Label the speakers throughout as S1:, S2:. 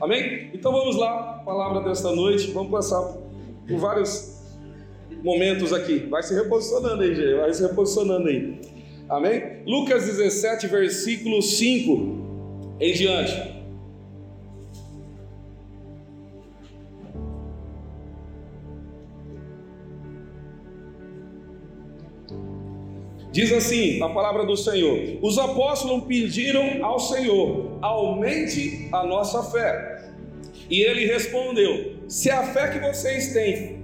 S1: Amém? Então vamos lá, palavra desta noite. Vamos passar por vários momentos aqui. Vai se reposicionando aí, gente. Vai se reposicionando aí. Amém? Lucas 17, versículo 5 em diante. Diz assim a palavra do Senhor: Os apóstolos pediram ao Senhor, aumente a nossa fé. E ele respondeu: Se a fé que vocês têm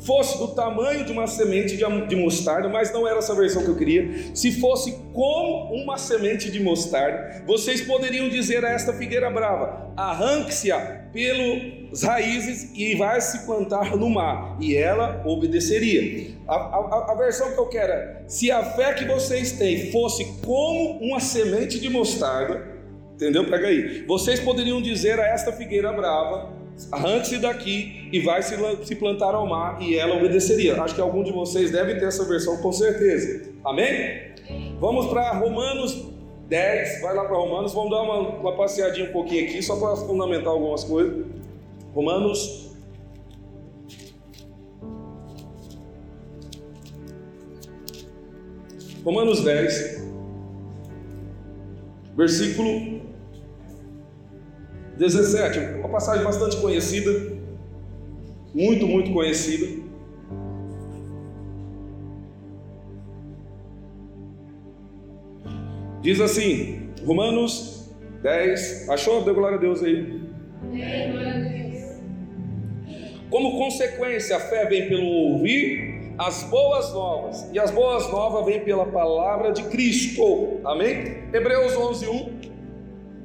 S1: fosse do tamanho de uma semente de mostarda, mas não era essa versão que eu queria. Se fosse como uma semente de mostarda, vocês poderiam dizer a esta figueira brava: arranque-se pelas raízes e vai se plantar no mar, e ela obedeceria. A, a, a, versão que eu quero é: se a fé que vocês têm fosse como uma semente de mostarda, entendeu? Pega aí. Vocês poderiam dizer a esta figueira brava: arranque-se daqui e vai se, se plantar ao mar, e ela obedeceria. Acho que algum de vocês deve ter essa versão com certeza. Amém? Vamos para Romanos 10, vai lá para Romanos, vamos dar uma, uma passeadinha um pouquinho aqui, só para fundamentar algumas coisas. Romanos. Romanos 10, versículo 17, uma passagem bastante conhecida, muito, muito conhecida. Diz assim, Romanos 10, achou? Deu glória a Deus aí. Como consequência, a fé vem pelo ouvir as boas novas, e as boas novas vêm pela palavra de Cristo. Amém? Hebreus 11, 1.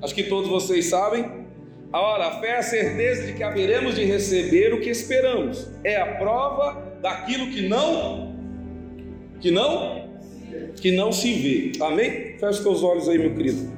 S1: Acho que todos vocês sabem. Ora, a fé é a certeza de que haveremos de receber o que esperamos. É a prova daquilo que não que não que não se vê. Amém? Feche os olhos aí, meu querido.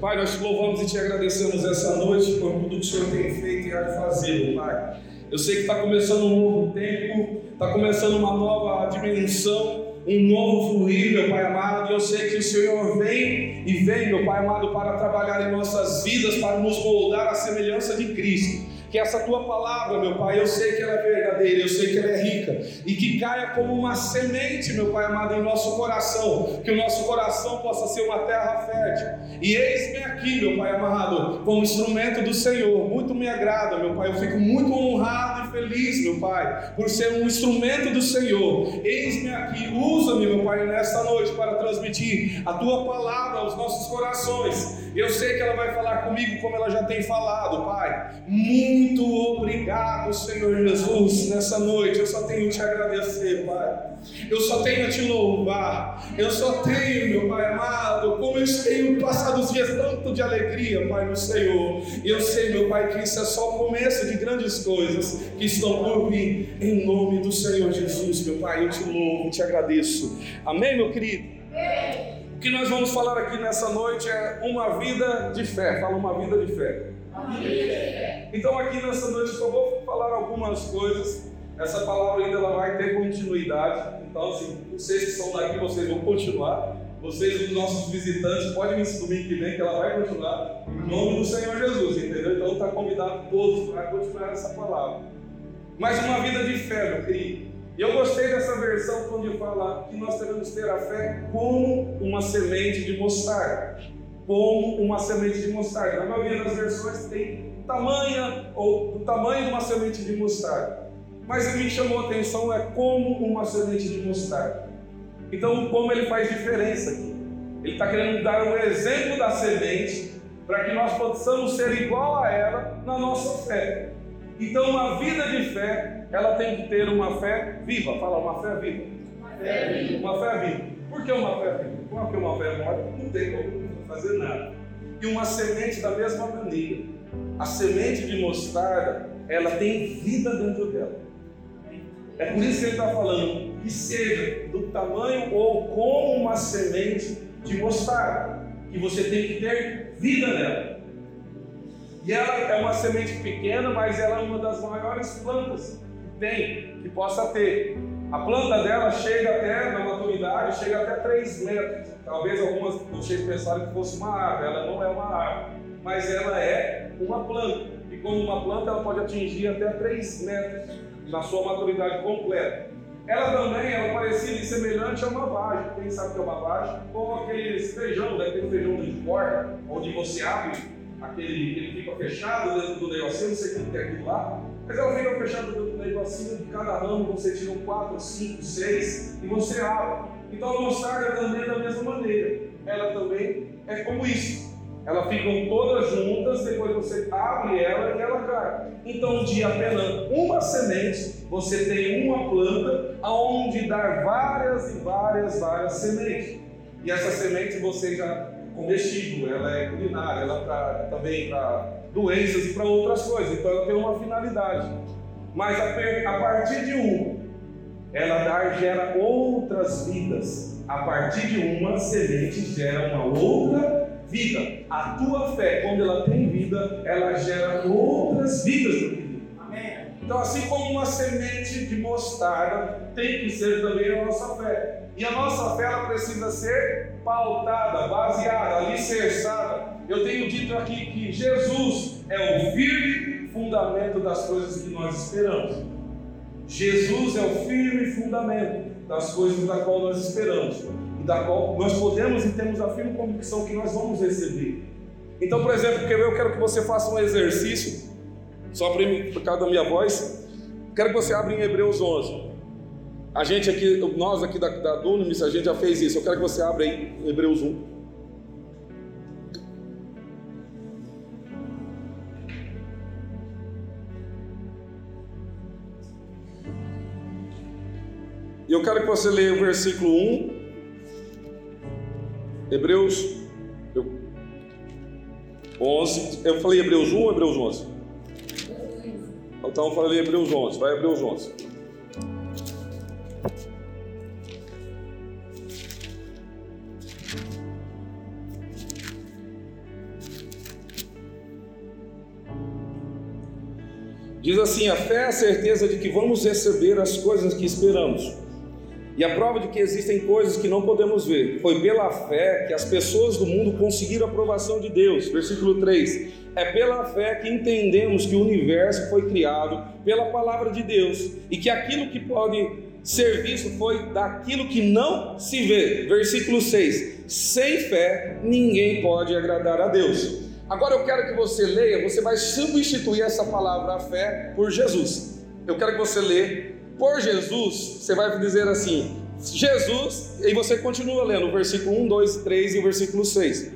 S1: Pai, nós te louvamos e te agradecemos essa noite por tudo que o Senhor tem feito e há de fazer, Pai. Eu sei que está começando um novo tempo, está começando uma nova dimensão um novo fluir, meu Pai amado, eu sei que o Senhor vem e vem, meu Pai amado, para trabalhar em nossas vidas, para nos moldar à semelhança de Cristo que essa tua palavra, meu Pai, eu sei que ela é verdadeira, eu sei que ela é rica, e que caia como uma semente, meu Pai amado, em nosso coração, que o nosso coração possa ser uma terra fértil. E eis-me aqui, meu Pai amado, como instrumento do Senhor, muito me agrada, meu Pai, eu fico muito honrado feliz, meu Pai, por ser um instrumento do Senhor. Eis-me aqui, usa-me, meu Pai, nesta noite para transmitir a tua palavra aos nossos corações. Eu sei que ela vai falar comigo como ela já tem falado, Pai. Muito obrigado, Senhor Jesus, nessa noite. Eu só tenho te agradecer, Pai. Eu só tenho a te louvar. Eu só tenho, meu Pai amado, como eu tenho passado os dias tanto de alegria, Pai, no Senhor. E eu sei, meu Pai, que isso é só o começo de grandes coisas que estão por vir. Em nome do Senhor Jesus, meu Pai, eu te louvo, te agradeço. Amém, meu querido? O que nós vamos falar aqui nessa noite é uma vida de fé. Fala uma vida de fé. Então aqui nessa noite só vou falar algumas coisas. Essa palavra ainda ela vai ter continuidade. Então assim, vocês que estão daqui, vocês vão continuar. Vocês, os nossos visitantes, podem vir domingo que vem que ela vai continuar. Em nome do Senhor Jesus, entendeu? Então está convidado todos para continuar essa palavra. Mas uma vida de fé, meu querido. E eu gostei dessa versão quando fala que nós devemos ter a fé como uma semente de mostarda como uma semente de mostarda. Na maioria das versões tem tamanha ou o tamanho de uma semente de mostarda. Mas o que me chamou a atenção é como uma semente de mostarda. Então, como ele faz diferença aqui? Ele está querendo dar um exemplo da semente para que nós possamos ser igual a ela na nossa fé. Então, uma vida de fé, ela tem que ter uma fé viva. Fala, uma fé viva. Uma fé viva. Uma fé viva. Por que uma fé viva? Porque uma fé morta não tem como fazer nada. E uma semente da mesma maneira. A semente de mostarda, ela tem vida dentro dela. É por isso que ele está falando que seja do tamanho ou como uma semente de mostarda, que você tem que ter vida nela. E ela é uma semente pequena, mas ela é uma das maiores plantas tem, que possa ter. A planta dela chega até, na maturidade, chega até 3 metros. Talvez algumas vocês pensaram que fosse uma árvore, ela não é uma árvore. mas ela é uma planta. E como uma planta, ela pode atingir até 3 metros na sua maturidade completa. Ela também é parecida e semelhante a uma vagem. Quem sabe que é uma vagem? Ou aqueles feijão, né? aquele feijão de corda, onde você abre aquele, ele fica fechado dentro do negocinho, não sei o que é aquilo lá, mas ela fica fechada dentro do negocinho, de cada ramo você tira um 4, 5, 6 e você abre. Então a mostarda também é da mesma maneira. Ela também é como isso. Elas ficam todas juntas, depois você abre ela e ela cai. Então, de apenas uma semente, você tem uma planta aonde dar várias e várias, várias sementes. E essa semente você já comestível, ela é culinária, ela é pra, também para doenças e para outras coisas. Então ela tem uma finalidade. Mas a, a partir de uma, ela dá, gera outras vidas. A partir de uma semente gera uma outra vida. A tua fé, quando ela tem vida, ela gera outras vidas. Então, assim como uma semente de mostarda tem que ser também a nossa fé. E a nossa fé ela precisa ser pautada, baseada, alicerçada. Eu tenho dito aqui que Jesus é o firme fundamento das coisas que nós esperamos. Jesus é o firme fundamento das coisas da qual nós esperamos da qual nós podemos e temos a firme convicção que nós vamos receber. Então, por exemplo, eu quero que você faça um exercício, só por causa da minha voz, quero que você abra em Hebreus 11. A gente aqui, nós aqui da, da Dunamis, a gente já fez isso. Eu quero que você abra aí em Hebreus 1. E eu quero que você leia o versículo 1 Hebreus 11. Eu falei Hebreus 1 ou Hebreus 11? Então eu falei Hebreus 11. Vai Hebreus 11. Diz assim: a fé é a certeza de que vamos receber as coisas que esperamos e a prova de que existem coisas que não podemos ver foi pela fé que as pessoas do mundo conseguiram a aprovação de Deus. Versículo 3: É pela fé que entendemos que o universo foi criado pela palavra de Deus e que aquilo que pode ser visto foi daquilo que não se vê. Versículo 6: Sem fé ninguém pode agradar a Deus. Agora eu quero que você leia, você vai substituir essa palavra fé por Jesus. Eu quero que você leia por Jesus, você vai dizer assim: Jesus, e você continua lendo o versículo 1, 2, 3 e o versículo 6.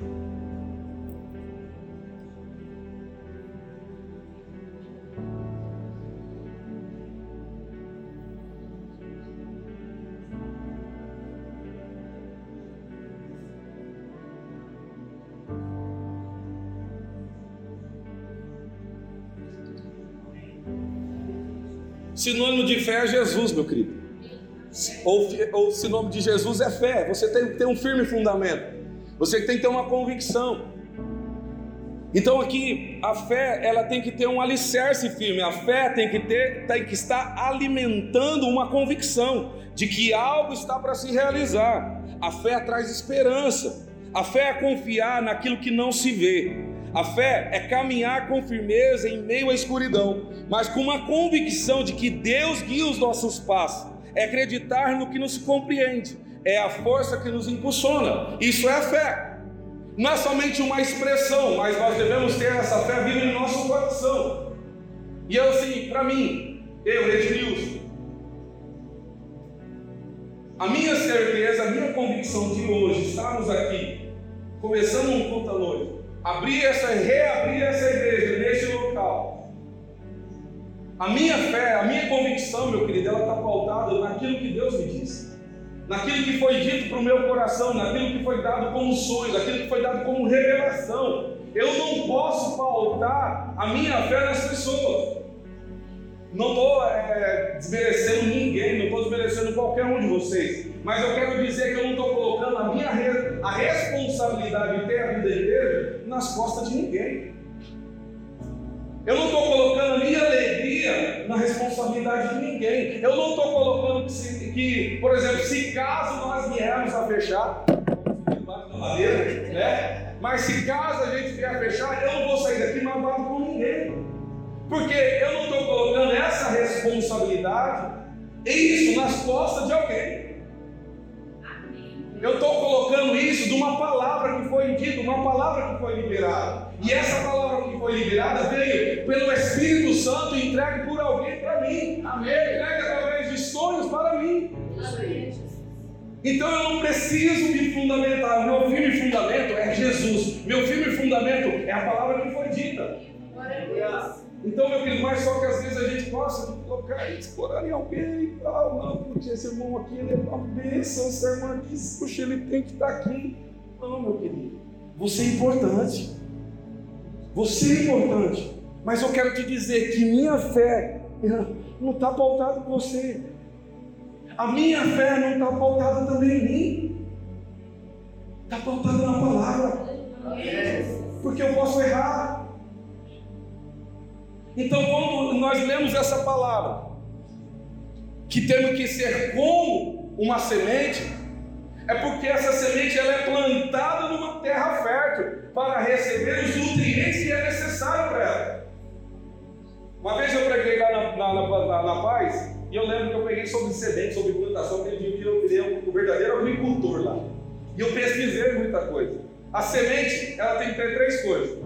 S1: Sinônimo de fé é Jesus, meu querido. Ou, ou sinônimo de Jesus é fé. Você tem que ter um firme fundamento. Você tem que ter uma convicção. Então aqui a fé ela tem que ter um alicerce firme. A fé tem que ter, tem que estar alimentando uma convicção de que algo está para se realizar. A fé traz esperança. A fé é confiar naquilo que não se vê. A fé é caminhar com firmeza em meio à escuridão, mas com uma convicção de que Deus guia os nossos passos. É acreditar no que nos compreende, é a força que nos impulsiona. Isso é a fé. Não é somente uma expressão, mas nós devemos ter essa fé viva em nosso coração. E eu, assim, para mim, eu, Edmilson, a minha certeza, a minha convicção de hoje estarmos aqui, começando um culto à noite, abrir essa, reabrir essa igreja neste local. A minha fé, a minha convicção, meu querido, ela está pautada naquilo que Deus me disse, naquilo que foi dito para o meu coração, naquilo que foi dado como sonho, naquilo que foi dado como revelação. Eu não posso pautar a minha fé nas pessoas. Não estou é, desmerecendo ninguém, não estou desmerecendo qualquer um de vocês. Mas eu quero dizer que eu não estou colocando a minha a responsabilidade de ter a vida inteira nas costas de ninguém. Eu não estou colocando a minha alegria na responsabilidade de ninguém. Eu não estou colocando que, que, por exemplo, se caso nós viermos a fechar, madeira, né? Mas se caso a gente vier fechar, eu não vou sair daqui mamado com ninguém. Porque eu não estou colocando essa responsabilidade, isso nas costas de alguém. Eu estou colocando isso de uma palavra que foi dita, uma palavra que foi liberada. E essa palavra que foi liberada veio pelo Espírito Santo entregue por alguém para mim. Amém. Entregue através de sonhos para mim. Então eu não preciso me fundamentar. Meu firme fundamento é Jesus. Meu firme fundamento é a palavra que foi dita. Então, meu querido, mas só que às vezes a gente gosta de colocar e explorar em alguém e tal. Não, porque esse irmão aqui ele é uma bênção, essa irmã aqui, puxa, ele tem que estar aqui. Não, meu querido, você é importante. Você é importante. Mas eu quero te dizer que minha fé não está pautada em você. A minha fé não está pautada também em mim. Está pautada na palavra. Porque eu posso errar. Então, quando nós lemos essa palavra, que temos que ser como uma semente, é porque essa semente ela é plantada numa terra fértil para receber os nutrientes que é necessário para ela. Uma vez eu preguei lá na, na, na, na Paz, e eu lembro que eu peguei sobre semente, sobre plantação, que eu virei um verdadeiro agricultor lá. E eu pesquisei muita coisa. A semente, ela tem que ter três coisas: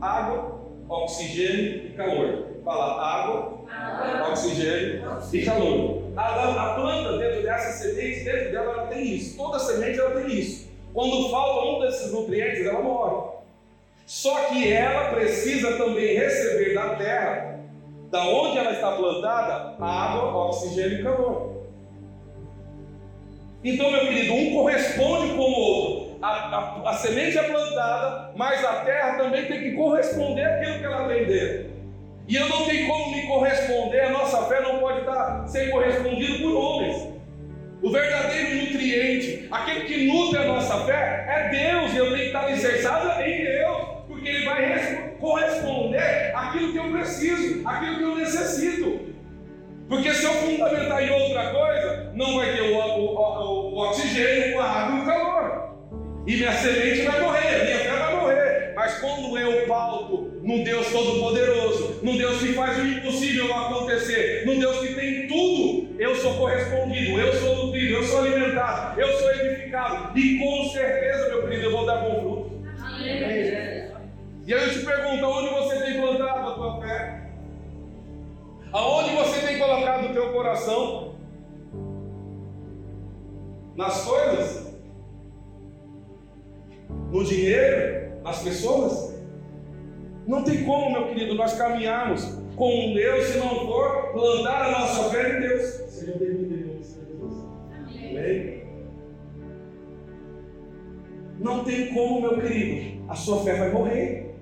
S1: água, oxigênio e calor. Fala água, água. oxigênio e calor. A, a, planta dentro dessa semente, dentro dela ela tem isso. Toda semente ela tem isso. Quando falta um desses nutrientes, ela morre. Só que ela precisa também receber da terra da onde ela está plantada, água, oxigênio e calor. Então, meu querido, um corresponde com o outro. A, a, a, semente é plantada, mas a terra também tem que corresponder àquilo que ela tem. E eu não tenho como me corresponder, a nossa fé não pode estar ser correspondido por homens. O verdadeiro nutriente, aquele que nutre a nossa fé, é Deus, e eu tenho que estar alicerçado em Deus porque Ele vai corresponder àquilo que eu preciso, àquilo que eu necessito. Porque se eu fundamentar em outra coisa, não vai ter o, o, o, o oxigênio, a água e o calor. E minha semente vai morrer, minha fé vai morrer. Mas quando eu pauto num Deus Todo-Poderoso, num Deus que faz o impossível acontecer, num Deus que tem tudo, eu sou correspondido, eu sou nutrido, eu sou alimentado, eu sou edificado. E com certeza, meu querido, eu vou dar bom fruto. Amém. E aí eu te pergunto, aonde você tem plantado a tua fé? Aonde você tem colocado o teu coração? Nas coisas? No dinheiro? Nas pessoas? Não tem como, meu querido, nós caminharmos com Deus se não for plantar a nossa fé em Deus. Seja bem-vindo, irmão, Jesus. Amém. Não tem como, meu querido, a sua fé vai morrer.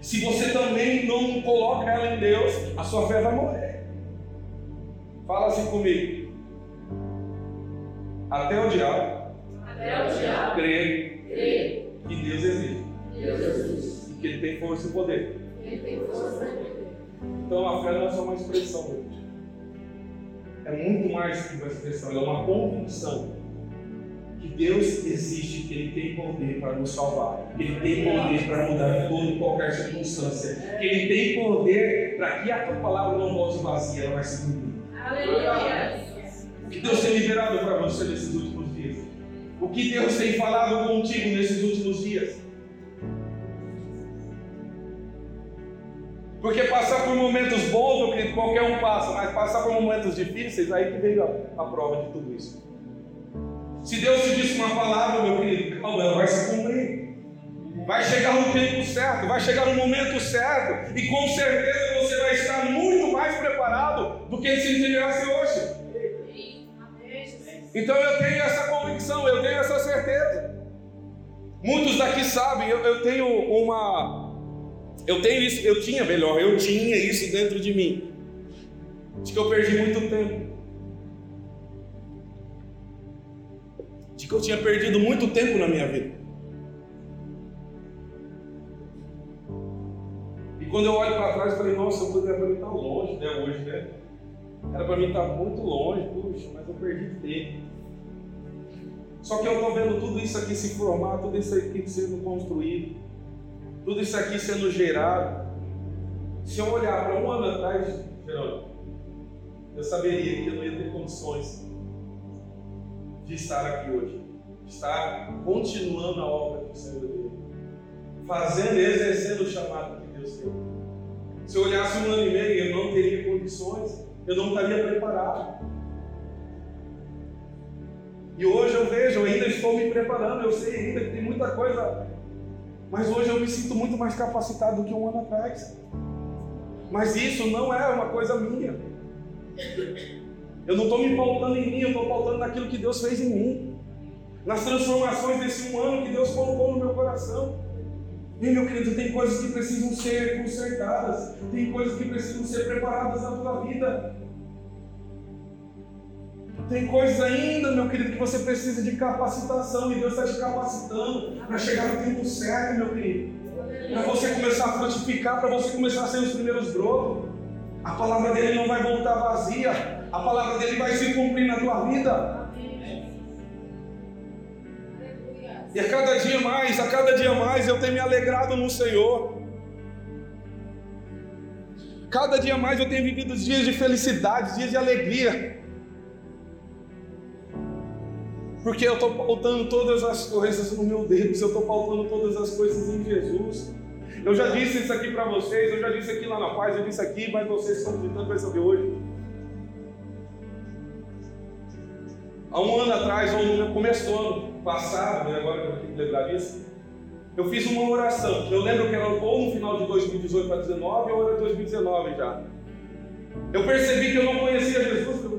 S1: Se você também não coloca ela em Deus, a sua fé vai morrer. Fala assim comigo. Até o diabo, Até o diabo crer, que Deus existe. Deus existe. E que Ele tem força e poder. Ele tem força e poder. Então a fé não é só uma expressão. É muito mais que uma expressão, é uma convicção que Deus existe, que Ele tem poder para nos salvar, que Ele tem poder para mudar toda e qualquer circunstância, que Ele tem poder para que a tua palavra não volte vazia, ela vai se cumprir. Aleluia! Que Deus tem liberado para você nesses últimos? O que Deus tem falado contigo nesses últimos dias? Porque passar por momentos bons, meu querido, qualquer um passa, mas passar por momentos difíceis, aí que veio a, a prova de tudo isso. Se Deus te disse uma palavra, meu querido, calma, ela vai se cumprir. Vai chegar no tempo certo, vai chegar no momento certo, e com certeza você vai estar muito mais preparado do que se integrasse hoje. Então eu tenho essa convicção, eu tenho essa certeza. Muitos daqui sabem, eu, eu tenho uma. Eu tenho isso, eu tinha melhor, eu tinha isso dentro de mim. De que eu perdi muito tempo. de que eu tinha perdido muito tempo na minha vida. E quando eu olho para trás, eu falei, nossa, eu para mim estar longe, né, hoje, né? Era para mim estar tá muito longe, puxa, mas eu perdi tempo. Só que eu estou vendo tudo isso aqui se formar, tudo isso aqui sendo construído, tudo isso aqui sendo gerado. Se eu olhar para um ano atrás, Geraldo, eu saberia que eu não ia ter condições de estar aqui hoje, de estar continuando a obra que o Senhor deu, fazendo, exercendo o chamado que Deus deu. Se eu olhasse um ano e meio, eu não teria condições, eu não estaria preparado. E hoje eu vejo, eu ainda estou me preparando, eu sei ainda que tem muita coisa, mas hoje eu me sinto muito mais capacitado do que um ano atrás. Mas isso não é uma coisa minha. Eu não estou me pautando em mim, eu estou pautando naquilo que Deus fez em mim. Nas transformações desse um ano que Deus colocou no meu coração. E meu querido, tem coisas que precisam ser consertadas, tem coisas que precisam ser preparadas na tua vida. Tem coisas ainda, meu querido, que você precisa de capacitação e Deus está te capacitando para chegar no tempo certo, meu querido. Para você começar a frutificar, para você começar a ser os primeiros brotos. A palavra dele não vai voltar vazia, a palavra dele vai se cumprir na tua vida. E a cada dia mais, a cada dia mais eu tenho me alegrado no Senhor. Cada dia mais eu tenho vivido dias de felicidade, dias de alegria. Porque eu estou pautando todas as coisas no meu Deus, eu estou pautando todas as coisas em Jesus. Eu já disse isso aqui para vocês, eu já disse aqui lá na paz, eu disse aqui, mas vocês estão tentando perceber hoje. Há um ano atrás, ou no começo do ano passado, né, agora que eu tenho que lembrar disso, eu fiz uma oração. Eu lembro que era ou no final de 2018 para 2019 ou era 2019 já. Eu percebi que eu não conhecia Jesus,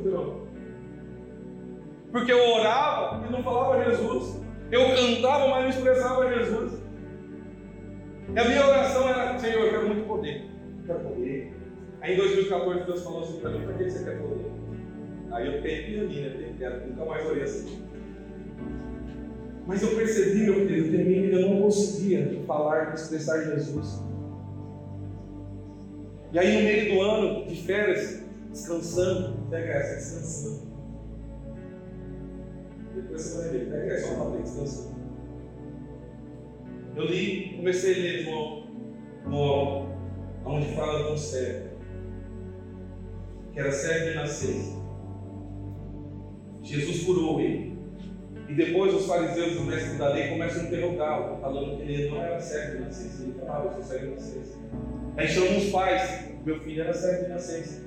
S1: porque eu orava e não falava Jesus. Eu cantava, mas não expressava Jesus. E a minha oração era: Senhor, eu quero muito poder. Eu quero poder. Aí em 2014 Deus falou assim para mim: para que você quer poder? Aí eu fiquei pianinha, quero, nunca mais orei assim. Mas eu percebi, meu querido, que eu não conseguia falar, expressar Jesus. E aí no meio do ano, de férias, descansando, pega essa, descansando. Só uma. Eu li, comecei a ler João, no, onde fala de um cego, que era cego de nascença. Jesus curou ele. E depois os fariseus e os mestres da lei começam a interrogá-lo, falando que ele não era cego de nascença. Ele falava, eu sou cego de nascença. Aí chamam os pais, meu filho era cego de nascença.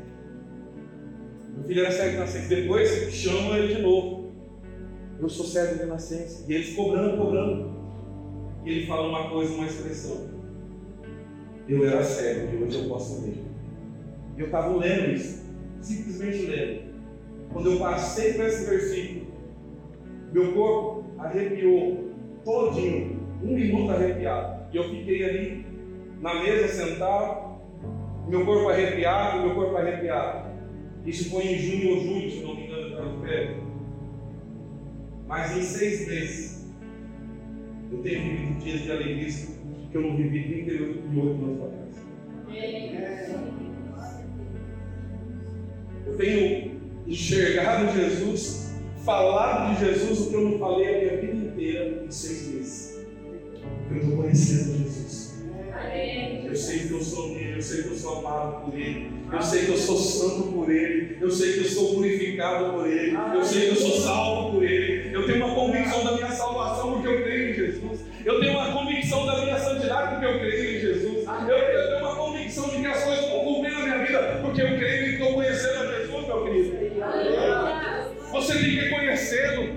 S1: Meu filho era cego de nascença. Depois chamam ele de novo eu sou cego de nascença. E eles cobrando, cobrando. E ele fala uma coisa, uma expressão. Eu era cego e hoje eu posso ver. E eu estava lendo isso, simplesmente lendo. Quando eu passei por esse versículo, meu corpo arrepiou todinho, um minuto arrepiado. E eu fiquei ali na mesa sentado, meu corpo arrepiado, meu corpo arrepiado. Isso foi em junho ou julho, se não me engano, estava de. Mas em seis meses, eu tenho vivido dias de alegria que eu não vivi 38 anos atrás. Eu tenho enxergado Jesus, falado de Jesus o que eu não falei a minha vida inteira em seis meses. Eu estou conhecendo Jesus. Eu sei que eu sou dele, eu sei que eu sou amado por ele, eu sei que eu sou santo por ele, eu sei que eu sou purificado por ele, eu sei que eu sou salvo por ele. Eu tenho uma convicção da minha salvação porque eu creio em Jesus. Eu tenho uma convicção da minha santidade porque eu creio em Jesus. Eu, eu tenho uma convicção de que as coisas vão cumprir na minha vida porque eu creio e estou conhecendo a Jesus, meu querido. Você tem que conhecê-lo,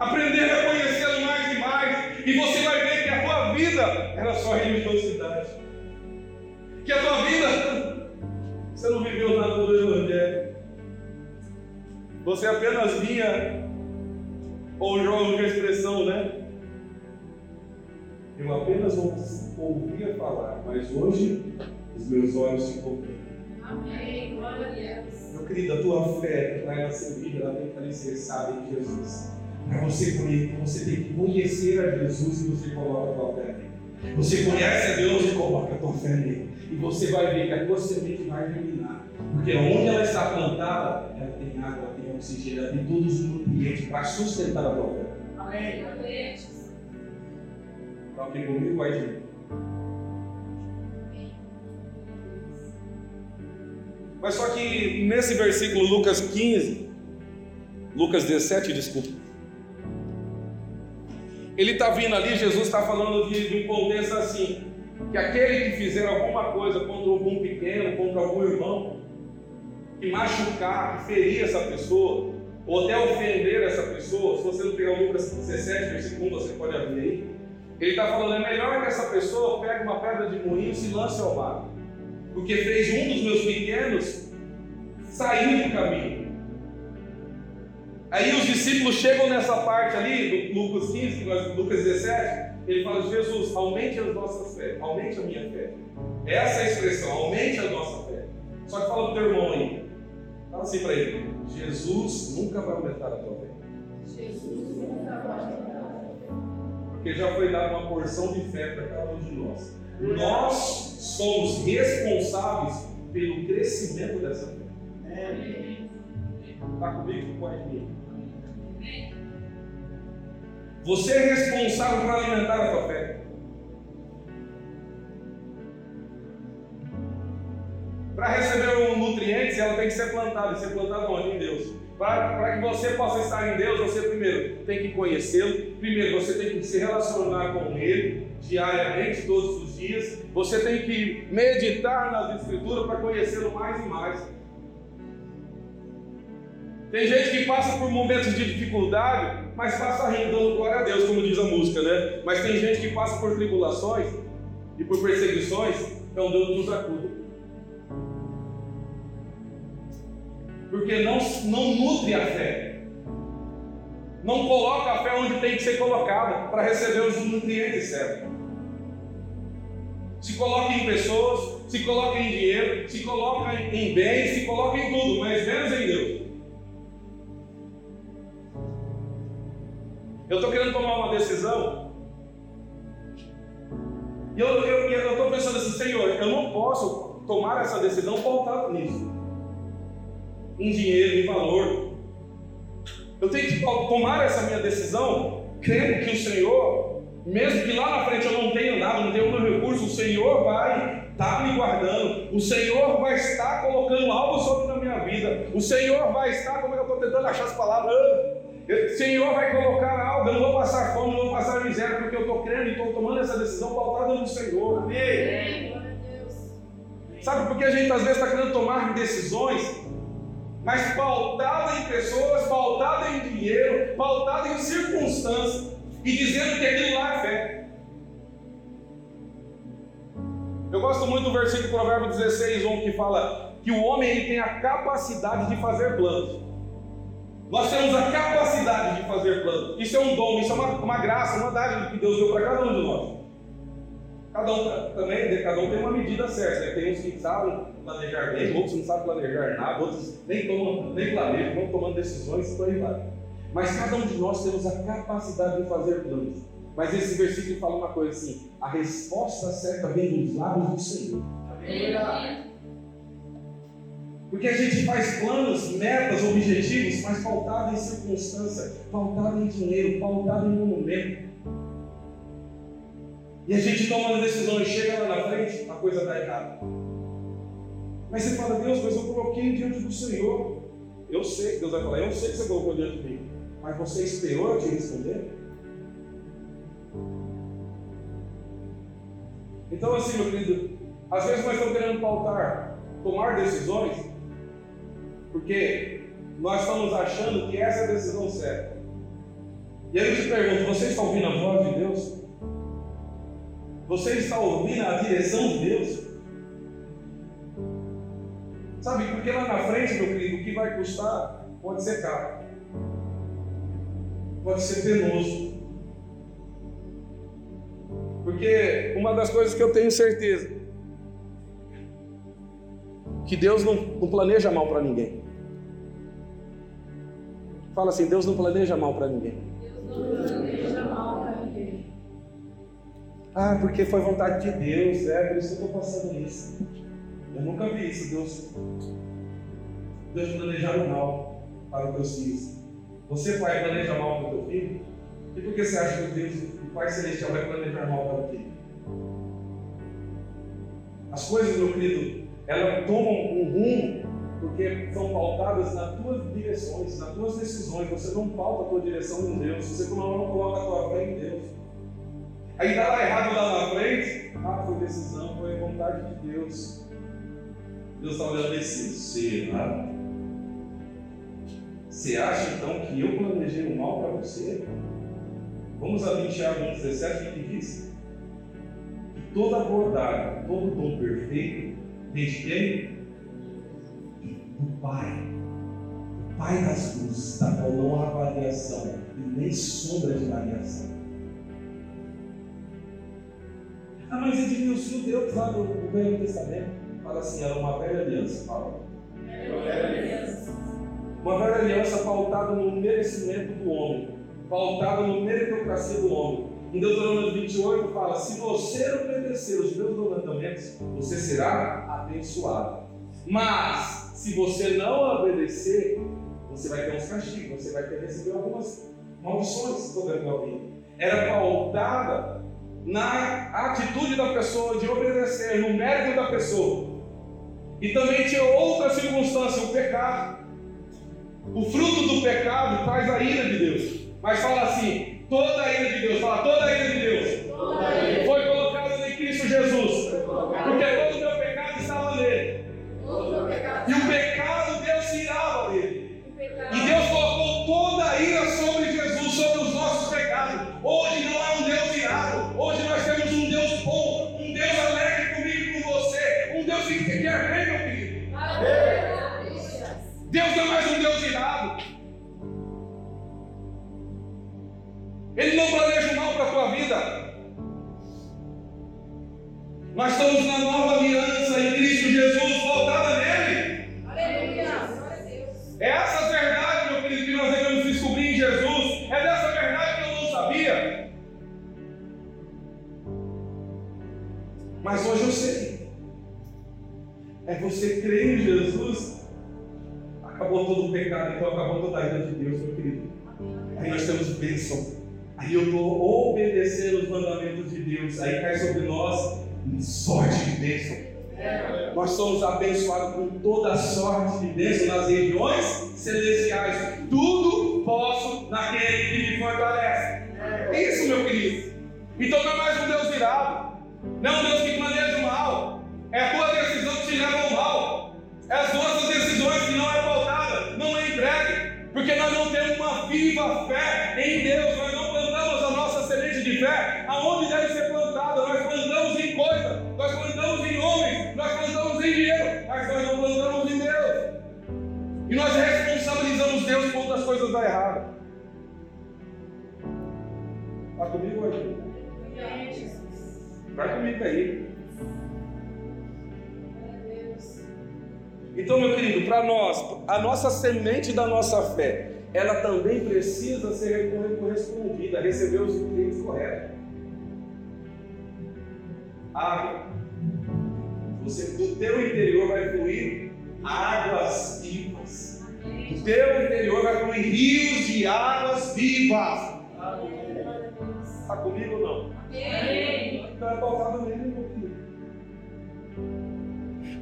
S1: aprender a conhecê-lo mais e mais, e você vai ver que a tua vida era só religiosidade. Que a tua vida, você não viveu nada do Evangelho. Você apenas vinha, ou joga a expressão, né? Eu apenas ouvia falar, mas hoje os meus olhos se cobriram. Amém. Glória a Deus. Meu querido, a tua fé vai nascer vida, ela tem que estar alicerçada em Jesus. Para você conhecer, você tem que conhecer a Jesus e você coloca a tua fé nele. Você conhece a Deus e coloca a tua fé nele. E você vai ver que a tua semente vai germinar. Porque onde ela está plantada, ela tem água, ela tem todos os nutrientes para sustentar a tua fé.
S2: Amém.
S1: Está aqui comigo, vai, gente. Mas só que nesse versículo, Lucas 15, Lucas 17, desculpa. Ele está vindo ali, Jesus está falando de, de, um contexto assim: que aquele que fizer alguma coisa contra algum pequeno, contra algum irmão, que machucar, que ferir essa pessoa, ou até ofender essa pessoa, se você não pegar o Lucas 17, versículo 1, você pode abrir aí. Ele está falando: é melhor que essa pessoa pegue uma pedra de moinho e se lance ao mar porque fez um dos meus pequenos sair do caminho. Aí os discípulos chegam nessa parte ali, do Lucas 15, Lucas 17, ele fala: Jesus, aumente as nossas fé, aumente a minha fé. Essa é a expressão, aumente a nossa fé. Só que fala pro teu irmão aí, fala assim para ele: Jesus nunca vai aumentar a tua fé.
S2: Jesus nunca vai aumentar a tua fé.
S1: Porque já foi dada uma porção de fé para cada um de nós. Nós somos responsáveis pelo crescimento dessa fé. Está comigo? Pode vir. Você é responsável por alimentar a tua fé. Para receber tem que ser plantada. E ser plantada onde? Em Deus. Para que você possa estar em Deus, você primeiro tem que conhecê-lo. Primeiro, você tem que se relacionar com Ele diariamente, todos os dias. Você tem que meditar nas Escrituras para conhecê-lo mais e mais. Tem gente que passa por momentos de dificuldade, mas passa rindo, dando glória a Deus, como diz a música, né? Mas tem gente que passa por tribulações e por perseguições, então Deus nos acuda. Porque não, não nutre a fé. Não coloca a fé onde tem que ser colocada para receber os nutrientes certos. Se coloca em pessoas, se coloca em dinheiro, se coloca em bens, se coloca em tudo, mas menos em Deus. Eu estou querendo tomar uma decisão. E eu estou pensando assim, Senhor, eu não posso tomar essa decisão pautado nisso. Em dinheiro, em valor. Eu tenho que tomar essa minha decisão crendo que o Senhor, mesmo que lá na frente eu não tenha nada, não tenha um recurso, o Senhor vai estar tá me guardando. O Senhor vai estar colocando algo sobre a minha vida. O Senhor vai estar, como é eu estou tentando achar as palavras, o Senhor vai colocar algo, eu não vou passar fome, não vou passar miséria, porque eu estou crendo e estou tomando essa decisão pautada no Senhor. Amém. Sabe por que a gente às vezes está querendo tomar decisões, mas pautada em pessoas, pautada em dinheiro, pautada em circunstâncias, e dizendo que aquilo lá é fé. Eu gosto muito do versículo Provérbio 16, 1, que fala que o homem ele tem a capacidade de fazer planos. Nós temos a capacidade de fazer planos. Isso é um dom, isso é uma, uma graça, uma dádiva que Deus deu para cada um de nós. Cada um também, cada um tem uma medida certa. Né? Tem uns que sabem planejar bem, outros não sabem planejar nada, outros nem tomam, nem planejam, vão tomando decisões e por aí vai. Mas cada um de nós temos a capacidade de fazer planos. Mas esse versículo fala uma coisa assim: a resposta certa vem dos lábios do Senhor. Amém. Porque a gente faz planos, metas, objetivos, mas pautado em circunstância, pautado em dinheiro, pautado em monumento. E a gente toma uma decisão e chega lá na frente, a coisa está errada. Mas você fala, Deus, mas eu coloquei diante do Senhor. Eu sei, Deus vai falar, eu sei que você colocou diante de mim. Mas você esperou eu te responder? Então, assim, meu querido, às vezes nós estamos querendo pautar, tomar decisões porque nós estamos achando que essa é a decisão certa. E aí eu te pergunto: você está ouvindo a voz de Deus? Você está ouvindo a direção de Deus? Sabe, porque lá na frente, meu querido, o que vai custar pode ser caro, pode ser penoso. Porque uma das coisas que eu tenho certeza que Deus não, não planeja mal para ninguém. Fala assim: Deus não planeja mal para ninguém. Ah, porque foi vontade de Deus, é por isso que eu estou passando isso. Eu nunca vi isso, Deus. Deus planejar o mal. para os teus filhos. Você, pai, planeja mal para o teu filho? E por que você acha que Deus, o Pai Celestial, vai planejar mal para o filho? As coisas, meu querido, elas tomam um rumo porque são pautadas nas tuas direções, nas tuas decisões. Você não pauta a tua direção em Deus, você não, coloca a tua fé em Deus. Aí lá errado lá na frente, ah, foi decisão, foi vontade de Deus. Deus está olhando esse será? Você acha então que eu planejei o mal para você? Vamos a 20 17, o que diz? Que toda bondade, todo dom perfeito vem de quem? Do Pai. O Pai das luzes, da qual não há variação e nem sombra de variação. Ah, mas Edmilson, o Deus lá do Velho Testamento fala assim, era uma velha aliança, fala. Uma velha aliança. Uma velha aliança pautada no merecimento do homem, pautada no meritocracia do homem. Em Deuteronômio 28 fala: se você obedecer os meus mandamentos, você será abençoado. Mas, se você não obedecer, você vai ter uns castigos, você vai ter que receber algumas maldições sobre a tua vida. Era pautada na atitude da pessoa de obedecer, no mérito da pessoa. E também tinha outra circunstância, o pecado. O fruto do pecado traz a ira de Deus. Mas fala assim: toda a ira de Deus, fala toda a ira de Deus. Foi colocada em Cristo Jesus. Porque Querido, para nós, a nossa semente da nossa fé, ela também precisa ser correspondida, receber os nutrientes corretos. Água. Você, do teu interior vai fluir águas vivas. Do teu interior vai fluir rios de águas vivas. Está comigo ou não? Então é pautado nele.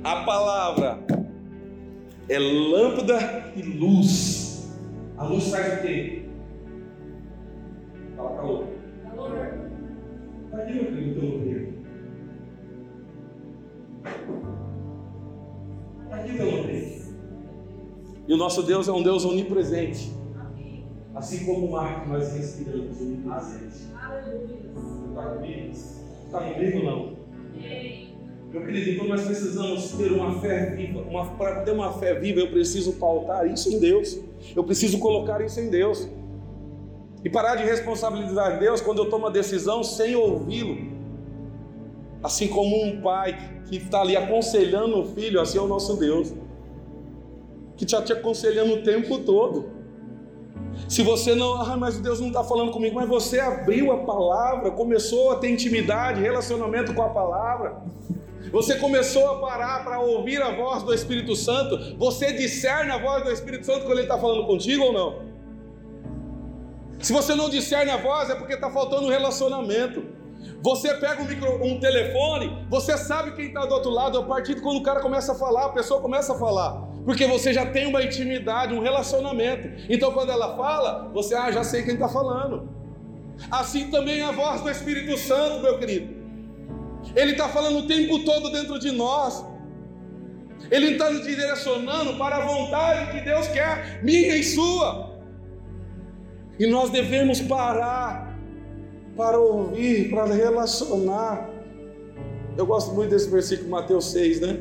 S1: A palavra é lâmpada e luz. A luz faz o quê? Fala calor. Calor. Está aqui, meu filho, o teu lampeiro. Está aqui o teu lampeiro. E o nosso Deus é um Deus onipresente. Assim como o mar que nós respiramos, onipresente. Está comigo? Está comigo ou não? Amém. Meu querido, então nós precisamos ter uma fé viva. Para ter uma fé viva, eu preciso pautar isso em Deus. Eu preciso colocar isso em Deus. E parar de responsabilizar Deus quando eu tomo a decisão sem ouvi-lo. Assim como um pai que está ali aconselhando o filho, assim é o nosso Deus. Que está te aconselhando o tempo todo. Se você não, ah, mas Deus não está falando comigo, mas você abriu a palavra, começou a ter intimidade, relacionamento com a palavra. Você começou a parar para ouvir a voz do Espírito Santo? Você discerne a voz do Espírito Santo quando ele está falando contigo ou não? Se você não discerne a voz, é porque está faltando um relacionamento. Você pega um, micro, um telefone, você sabe quem está do outro lado, a partir de quando o cara começa a falar, a pessoa começa a falar. Porque você já tem uma intimidade, um relacionamento. Então quando ela fala, você, ah, já sei quem está falando. Assim também a voz do Espírito Santo, meu querido. Ele está falando o tempo todo dentro de nós. Ele está nos direcionando para a vontade que Deus quer, minha e sua. E nós devemos parar para ouvir, para relacionar. Eu gosto muito desse versículo, Mateus 6, né?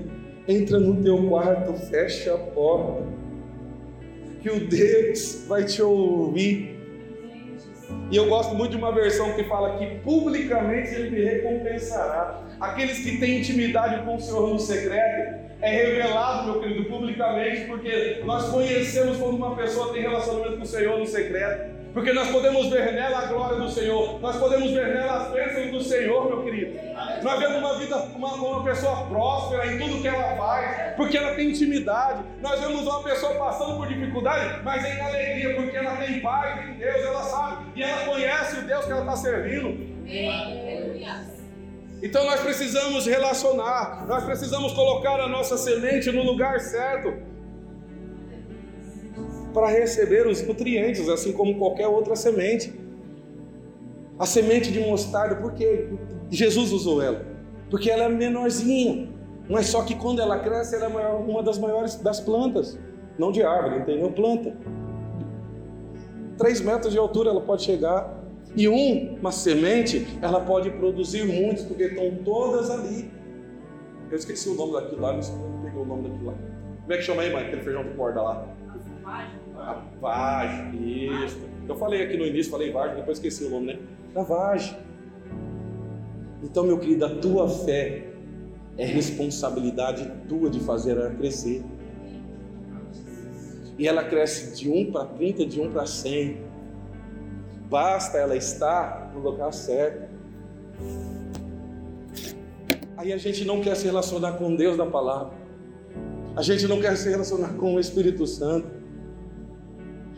S1: Entra no teu quarto, fecha a porta, que o Deus vai te ouvir e eu gosto muito de uma versão que fala que publicamente ele me recompensará. Aqueles que têm intimidade com o Senhor no secreto, é revelado, meu querido, publicamente, porque nós conhecemos quando uma pessoa tem relacionamento com o Senhor no secreto porque nós podemos ver nela a glória do Senhor, nós podemos ver nela as bênçãos do Senhor, meu querido. Nós vemos uma vida, uma, uma pessoa próspera em tudo que ela faz, porque ela tem intimidade. Nós vemos uma pessoa passando por dificuldade, mas em alegria, porque ela tem paz em Deus, ela sabe, e ela conhece o Deus que ela está servindo. Então nós precisamos relacionar, nós precisamos colocar a nossa semente no lugar certo para receber os nutrientes, assim como qualquer outra semente. A semente de mostarda, por que Jesus usou ela? Porque ela é menorzinha, mas só que quando ela cresce, ela é uma das maiores das plantas, não de árvore, entendeu? Planta. Três metros de altura ela pode chegar. E um, uma semente, ela pode produzir muitos, porque estão todas ali. Eu esqueci o nome daquilo lá, não peguei o nome daquilo lá. Como é que chama aí, mãe? Aquele feijão de corda lá. A vagem, isso. Eu falei aqui no início, falei vagem, depois esqueci o nome, né? Da vagem. Então, meu querido, a tua fé é responsabilidade tua de fazer ela crescer. E ela cresce de 1 para 30, de 1 para 100. Basta ela estar no lugar certo. Aí a gente não quer se relacionar com Deus da palavra. A gente não quer se relacionar com o Espírito Santo.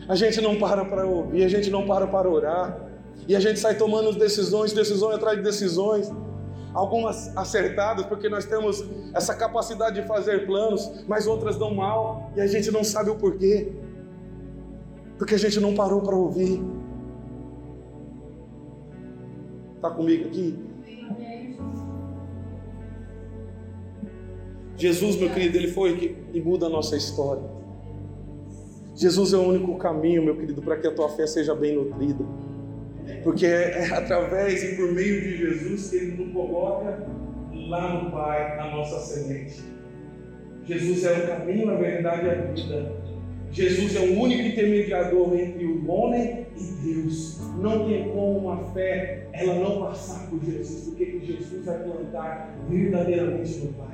S1: A gente não para para ouvir, a gente não para para orar. E a gente sai tomando decisões, decisões atrás de decisões. Algumas acertadas, porque nós temos essa capacidade de fazer planos, mas outras dão mal e a gente não sabe o porquê. Porque a gente não parou para ouvir. Está comigo aqui? Jesus, meu querido, ele foi que muda a nossa história. Jesus é o único caminho, meu querido, para que a tua fé seja bem nutrida. Porque é, através e por meio de Jesus que Ele nos coloca lá no Pai a nossa semente. Jesus é o caminho, a verdade e a vida. Jesus é o único intermediador entre o homem e Deus. Não tem como uma fé ela não passar por Jesus, porque Jesus vai plantar verdadeiramente no Pai.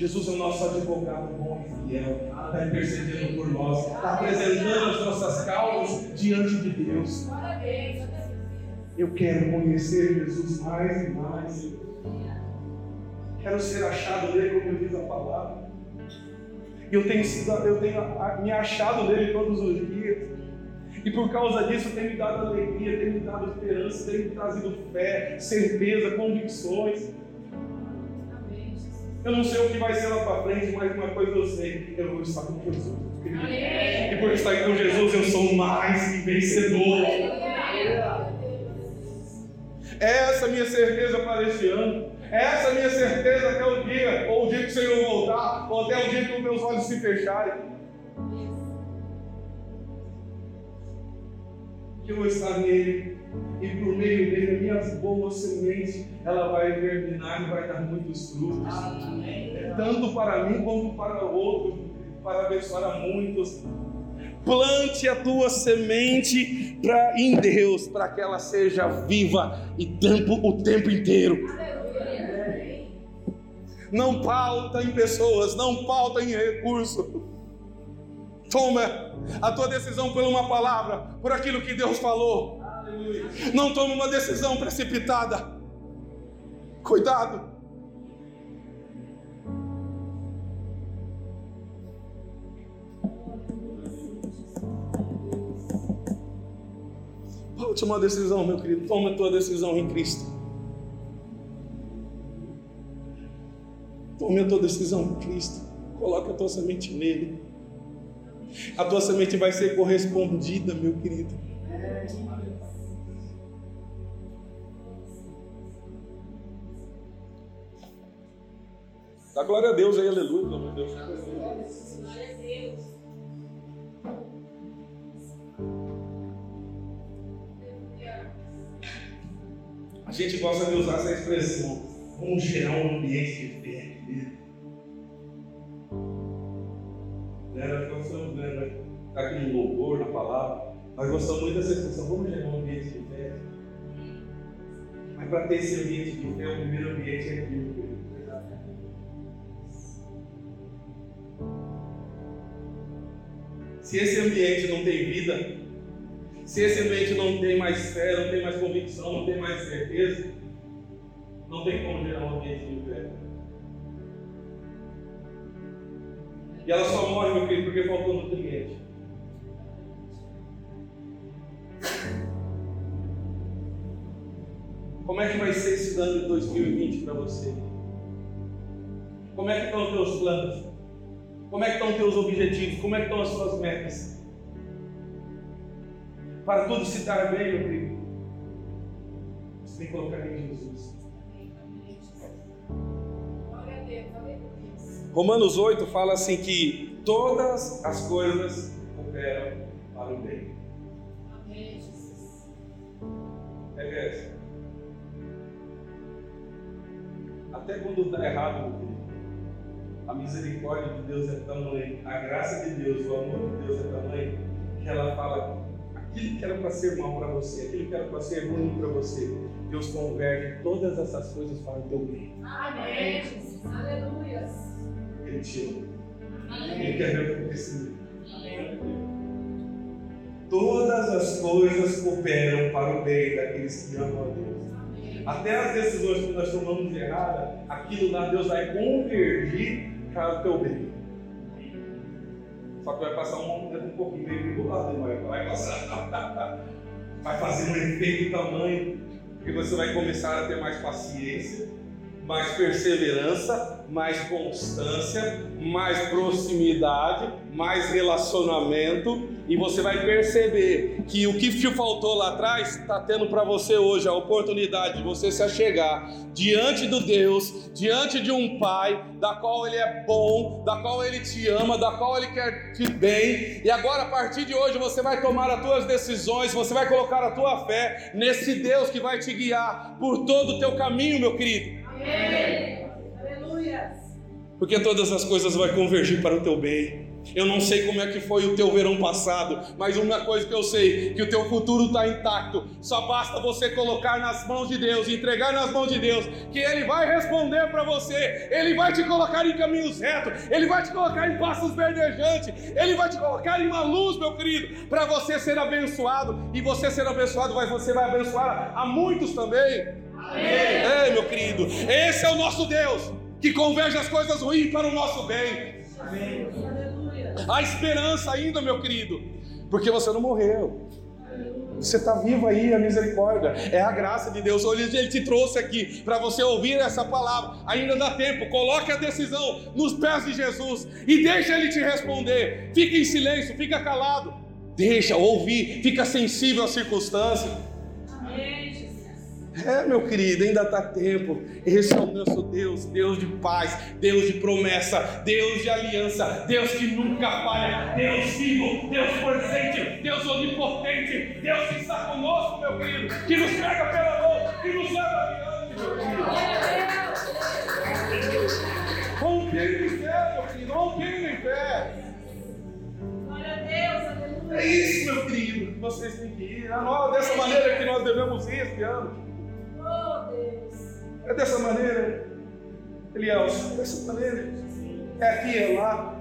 S1: Jesus é o nosso advogado bom e fiel, está intercedendo por nós, está apresentando as nossas causas diante de Deus. Eu quero conhecer Jesus mais e mais. Quero ser achado nele, como diz a palavra. Eu tenho, sido, eu tenho me achado nele todos os dias. E por causa disso tem me dado alegria, tem me dado esperança, tem me trazido fé, certeza, convicções. Eu não sei o que vai ser lá para frente, mas uma coisa eu sei: eu vou estar com Jesus. E por estar com Jesus, eu sou mais que vencedor. Essa é a minha certeza para este ano. Essa é a minha certeza até o dia, ou o dia que o Senhor voltar, ou até o dia que os meus olhos se fecharem. Que eu vou estar nele e por meio dele, minhas boas sementes, ela vai germinar e vai dar muitos frutos. Amém. Tanto para mim quanto para o outro, para abençoar a muitos. Plante a tua semente pra, em Deus, para que ela seja viva e tempo, o tempo inteiro. Não pauta em pessoas, não pauta em recurso. Toma a tua decisão por uma palavra, por aquilo que Deus falou. Não tome uma decisão precipitada. Cuidado. Volte uma decisão, meu querido. Toma a tua decisão em Cristo. Tome a tua decisão em Cristo. Coloque a tua semente nele. A tua semente vai ser correspondida, meu querido. Dá glória a Deus aí, aleluia, pelo amor de Deus. Glória a Deus. A gente gosta de usar essa expressão. Vamos gerar um ambiente de fé aqui Né? Nós estamos vendo tá aqui no louvor, na palavra. Nós gostamos muito dessa expressão. Vamos gerar um ambiente de fé. Mas para ter esse ambiente de fé, o primeiro ambiente é aquilo. Se esse ambiente não tem vida, se esse ambiente não tem mais fé, não tem mais convicção, não tem mais certeza, não tem como gerar um ambiente de fé. E ela só morre, meu querido, porque faltou nutriente. Como é que vai ser esse ano de 2020 para você? Como é que estão os teus planos? Como é que estão os teus objetivos? Como é que estão as suas metas? Para tudo se dar bem, meu querido, você tem que colocar em Jesus. Romanos 8 fala assim que todas as coisas operam para o bem. Amém, Jesus. É Até quando está errado, meu querido a misericórdia de Deus é tamanha, a graça de Deus, o amor de Deus é tamanho, que ela fala aquilo que era para ser mal para você, aquilo que era para ser ruim para você, Deus converte todas essas coisas para o teu bem.
S2: Amém. Aleluia.
S1: Ele te ama. Ele quer ver o teu crescimento. Todas as coisas cooperam para o bem daqueles que amam a Deus. Até as decisões que nós tomamos erradas, aquilo lá Deus vai convergir para o teu bem. Só que vai passar um, um pouquinho meio regulado, vai, passar. Vai fazer um efeito tamanho, que você vai começar a ter mais paciência, mais perseverança, mais constância, mais proximidade, mais relacionamento, e você vai perceber que o que te faltou lá atrás está tendo para você hoje a oportunidade de você se achegar diante do Deus, diante de um Pai, da qual Ele é bom, da qual Ele te ama, da qual Ele quer te bem, e agora a partir de hoje você vai tomar as tuas decisões, você vai colocar a tua fé nesse Deus que vai te guiar por todo o teu caminho, meu querido. Amém. Aleluia. Porque todas as coisas vão convergir para o teu bem. Eu não sei como é que foi o teu verão passado, mas uma coisa que eu sei, que o teu futuro está intacto. Só basta você colocar nas mãos de Deus, entregar nas mãos de Deus, que Ele vai responder para você. Ele vai te colocar em caminhos retos, Ele vai te colocar em passos verdejantes, Ele vai te colocar em uma luz, meu querido, para você ser abençoado. E você ser abençoado, você vai abençoar a muitos também. Amém. Ei, meu querido, esse é o nosso Deus, que converge as coisas ruins para o nosso bem. Amém. Há esperança ainda, meu querido, porque você não morreu. Você está vivo aí, a misericórdia, é a graça de Deus. Hoje Ele te trouxe aqui para você ouvir essa palavra. Ainda dá tempo, coloque a decisão nos pés de Jesus e deixa Ele te responder. Fica em silêncio, fica calado, deixa ouvir, fica sensível às circunstâncias. É, meu querido, ainda está tempo. Esse é o nosso Deus, Deus de paz, Deus de promessa, Deus de aliança, Deus que nunca falha, Deus vivo, Deus presente, Deus onipotente, Deus que está conosco, meu querido, que nos pega pela mão, que nos leva adiante, meu querido. Rompendo em fé, meu querido, rompendo em fé. Glória a Deus, aleluia. É isso, meu querido, que vocês têm que ir. Dessa maneira que nós devemos ir este ano. É dessa maneira, Elielson, dessa maneira. É aqui, é lá.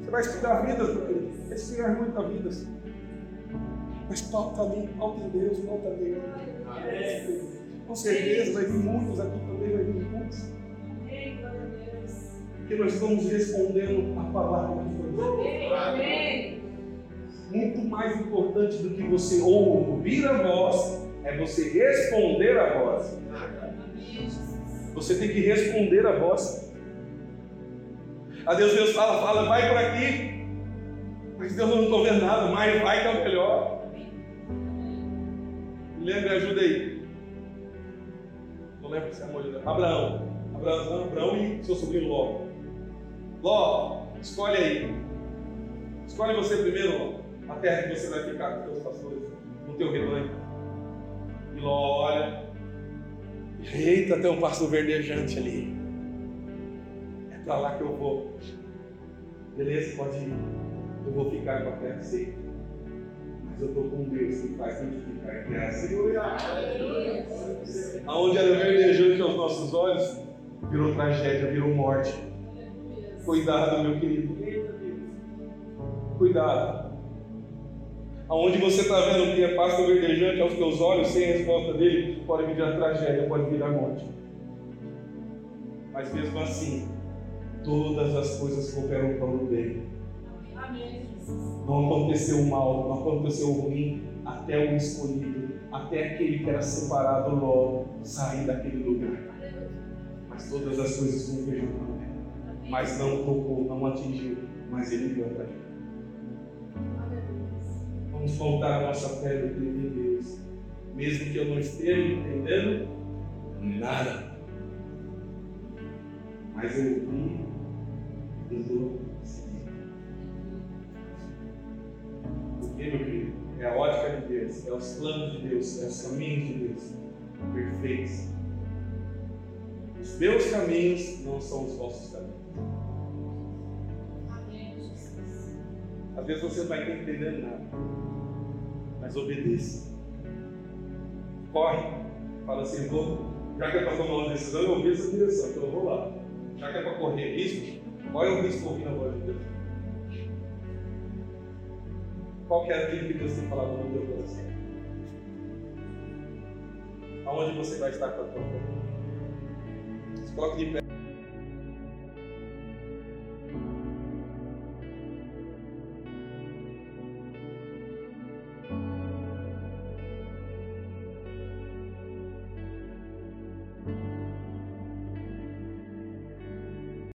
S1: Você vai estudar vidas, meu querido. Vai estudar muitas vidas. Mas pauta ali, pauta em Deus, pauta nele. Com certeza vai vir muitos aqui também, vai vir muitos. Porque nós estamos respondendo a palavra que foi. Amém. Muito mais importante do que você ouvir a voz é você responder a voz. Você tem que responder a voz. A Deus, Deus fala, fala, vai por aqui. Mas Deus não estou vendo nada, mas vai que é o melhor. Me lembra, ajuda aí. Não lembro se é amor de Abraão. Abraão, Abraão e seu sobrinho Ló. Ló, escolhe aí. Escolhe você primeiro, Ló. A terra que você vai ficar com os teus pastores, no teu rebanho. E Ló olha. Eita, tem um pasto verdejante ali. É para lá que eu vou. Beleza, pode ir. Eu vou ficar com a terra seca. Mas eu estou com Deus que faz frutificar a terra seca. Aonde era verdejante aos nossos olhos, virou tragédia, virou morte. Cuidado, meu querido. Cuidado. Aonde você está vendo que é pasto verdejante aos teus olhos, sem resposta dele, pode vir a tragédia, pode vir a morte. Mas mesmo assim, todas as coisas cooperam para o bem. Não aconteceu o mal, não aconteceu o ruim, até o escolhido, até aquele que era separado logo sair daquele lugar. Mas todas as coisas convergem para o bem. Mas não tocou, não atingiu, mas ele para ele. Vamos voltar a nossa fé no em Deus, mesmo que eu não esteja entendendo nada. Mas eu ouvi, eu vou seguir. Porque, meu querido, é a ótica de Deus, é os planos de Deus, é os caminhos de Deus perfeitos. Os meus caminhos não são os vossos caminhos. Às vezes você não vai estar entendendo nada, mas obedeça. Corre, fala assim, vou, já que é para tomar uma decisão, eu ouvi essa direção, então eu vou lá. Já que é para correr risco, qual é o risco ouvindo a voz de Deus? Qual que é aquilo que Deus tem falado no teu coração? Aonde você vai estar com a tua fé? Coloque de pé.